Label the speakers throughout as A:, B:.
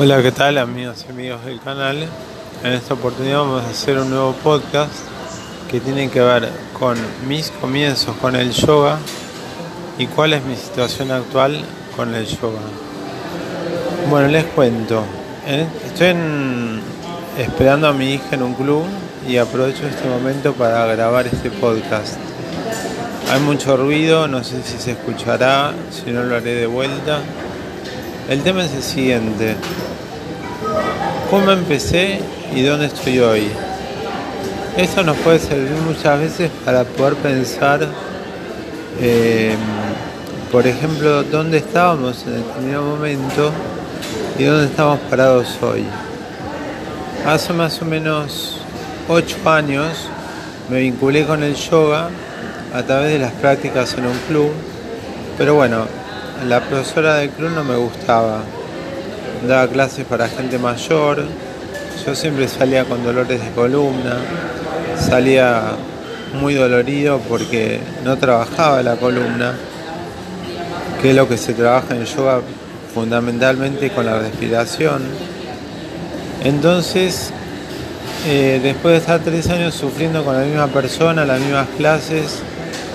A: Hola, ¿qué tal amigos y amigos del canal? En esta oportunidad vamos a hacer un nuevo podcast que tiene que ver con mis comienzos con el yoga y cuál es mi situación actual con el yoga. Bueno, les cuento. Estoy esperando a mi hija en un club y aprovecho este momento para grabar este podcast. Hay mucho ruido, no sé si se escuchará, si no lo haré de vuelta. El tema es el siguiente. ¿Cómo empecé y dónde estoy hoy? Esto nos puede servir muchas veces para poder pensar, em, por ejemplo, dónde estábamos en determinado momento y dónde estamos parados hoy. Hace más o menos ocho años me vinculé con el yoga a través de las prácticas en un club, pero bueno, la profesora del club no me gustaba. Daba clases para gente mayor. Yo siempre salía con dolores de columna. Salía muy dolorido porque no trabajaba la columna, que es lo que se trabaja en yoga fundamentalmente con la respiración. Entonces, eh, después de estar tres años sufriendo con la misma persona, las mismas clases,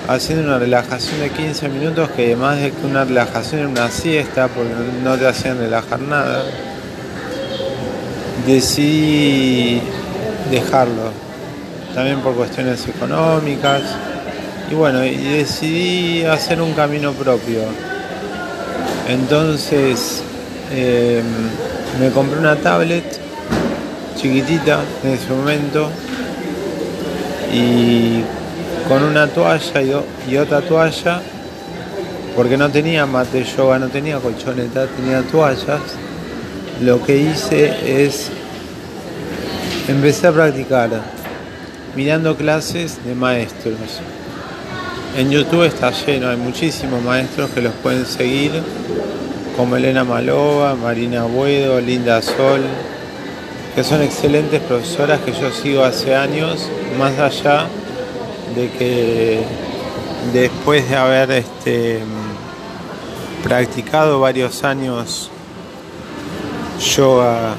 A: haciendo una relajación de 15 minutos que además de que una relajación era una siesta porque no te hacían relajar nada, decidí dejarlo, también por cuestiones económicas y bueno, y decidí hacer un camino propio. Entonces em, me compré una tablet chiquitita en ese momento y con una toalla y, otra toalla, porque no tenía mate yoga, no tenía colchoneta, tenía toallas, lo que hice es empecé a practicar mirando clases de maestros. En YouTube está lleno, hay muchísimos maestros que los pueden seguir, como Elena Malova, Marina Buedo, Linda Sol, que son excelentes profesoras que yo sigo hace años, más allá de que después de haber este, practicado varios años yoga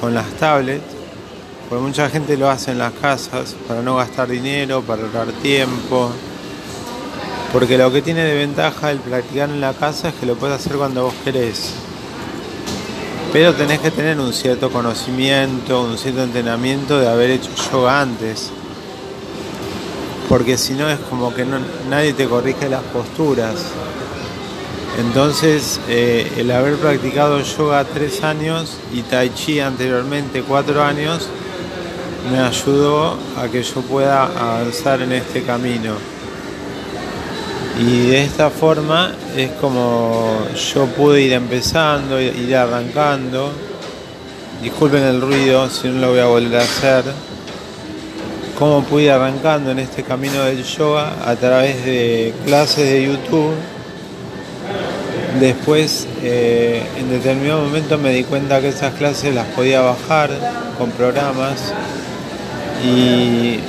A: con las tablets, pues mucha gente lo hace en las casas para no gastar dinero, para ahorrar tiempo, porque lo que tiene de ventaja el practicar en la casa es que lo puedes hacer cuando vos querés. Pero tenés que tener un cierto conocimiento, un cierto entrenamiento de haber hecho yoga antes porque si no es como que nadie te corrige las posturas. Entonces, eh, el haber practicado yoga tres años y tai chi anteriormente cuatro años, me ayudó a que yo pueda avanzar en este camino. Y de esta forma es como yo pude ir empezando, ir arrancando. Disculpen el ruido, si no lo voy a volver a hacer cómo pude arrancando en este camino del yoga a través de clases de YouTube. Después, eh, en determinado momento me di cuenta que esas clases las podía bajar con programas y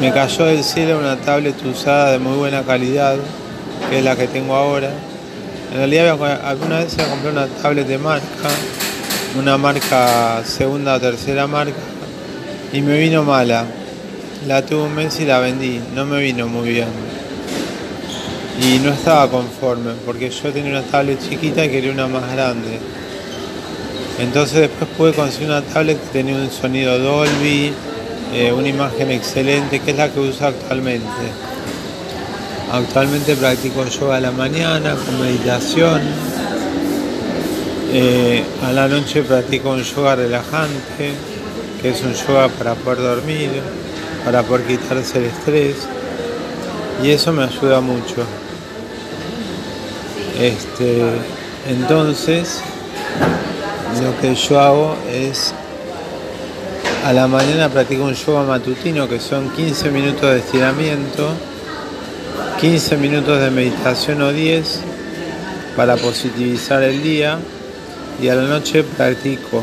A: me cayó del cielo una tablet usada de muy buena calidad, que es la que tengo ahora. En realidad alguna vez se compré una tablet de marca, una marca segunda o tercera marca, y me vino mala. La tuve un mes y la vendí, no me vino muy bien. Y no estaba conforme, porque yo tenía una tablet chiquita y quería una más grande. Entonces después pude conseguir una tablet que tenía un sonido Dolby, eh, una imagen excelente, que es la que uso actualmente. Actualmente practico yoga a la mañana con meditación. Eh, a la noche practico un yoga relajante, que es un yoga para poder dormir para poder quitarse el estrés y eso me ayuda mucho. Este, entonces, lo que yo hago es a la mañana practico un yoga matutino que son 15 minutos de estiramiento, 15 minutos de meditación o 10 para positivizar el día y a la noche practico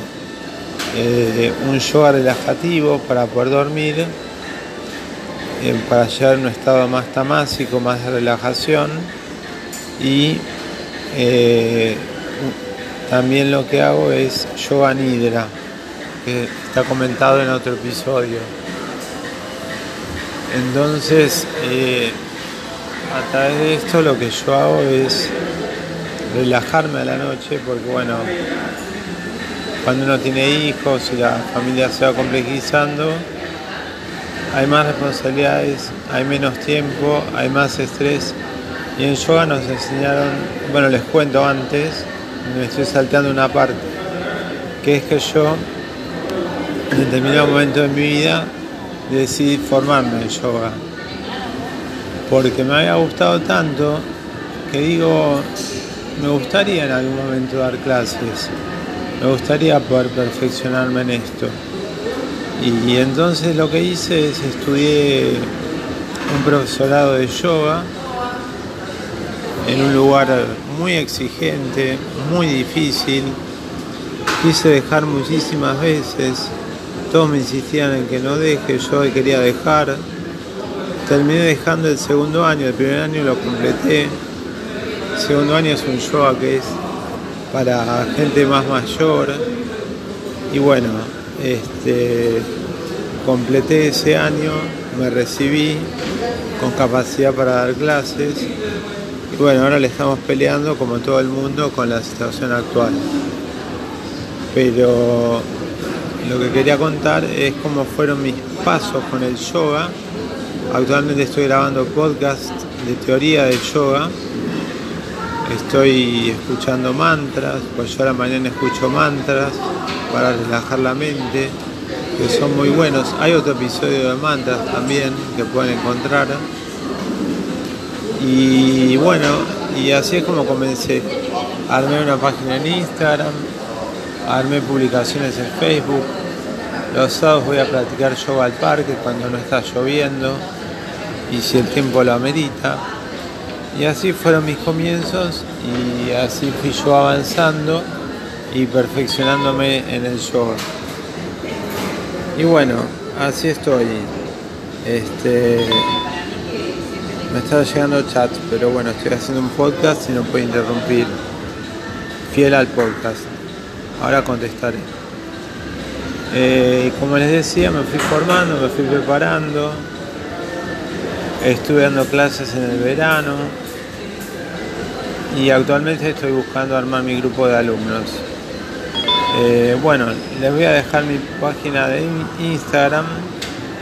A: eh, un yoga relajativo para poder dormir para llegar a un estado más tamásico, más de relajación y eh, También lo que hago es yoga nidra, que está comentado en otro episodio. Entonces, eh, a través de esto lo que yo hago es relajarme a la noche, porque bueno, cuando uno tiene hijos y la familia se va complejizando, hay más responsabilidades, hay menos tiempo, hay más estrés. Y en yoga nos enseñaron, bueno, les cuento antes, me estoy saltando una parte, que es que yo en determinado momento de mi vida decidí formarme en yoga. Porque me había gustado tanto que digo, me gustaría en algún momento dar clases, me gustaría poder perfeccionarme en esto. Y, entonces lo que hice es estudié un profesorado de yoga en un lugar muy exigente, muy difícil. Quise dejar muchísimas veces, todos me insistían en que no deje, yo quería dejar. Terminé dejando el segundo año, el primer año lo completé. El segundo año es un yoga que es para gente más mayor. Y bueno, este, completé ese año, me recibí con capacidad para dar clases. Y bueno, ahora le estamos peleando como todo el mundo con la situación actual. Pero lo que quería contar es cómo fueron mis pasos con el yoga. Actualmente estoy grabando podcast de teoría del yoga. Estoy escuchando mantras, pues yo a la mañana escucho mantras para relajar la mente, que son muy buenos. Hay otro episodio de mantras también que pueden encontrar. Y bueno, y así es como comencé. Armé una página en Instagram, armé publicaciones en Facebook. Los sábados voy a practicar yoga al parque cuando no está lloviendo y si el tiempo lo amerita. Y así fueron mis comienzos y así fui yo avanzando y perfeccionándome en el yoga. Y bueno, así estoy. Este me está llegando chat, pero bueno, estoy haciendo un podcast y no puedo interrumpir. Fiel al podcast. Ahora contestaré. Eh, como les decía, me fui formando, me fui preparando. Estuve dando clases en el verano y actualmente estoy buscando armar mi grupo de alumnos. Eh, bueno, les voy a dejar mi página de Instagram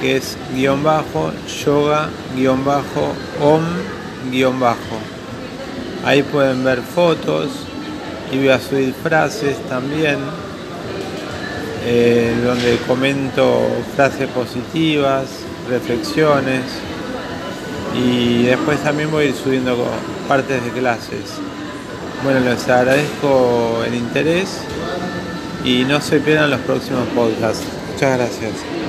A: que es guion bajo yoga guion bajo om guion bajo. Ahí pueden ver fotos y voy a subir frases también eh, donde comento frases positivas, reflexiones y después también voy ir subiendo partes de clases. Bueno, les agradezco el interés y no se pierdan los próximos podcasts. Muchas gracias.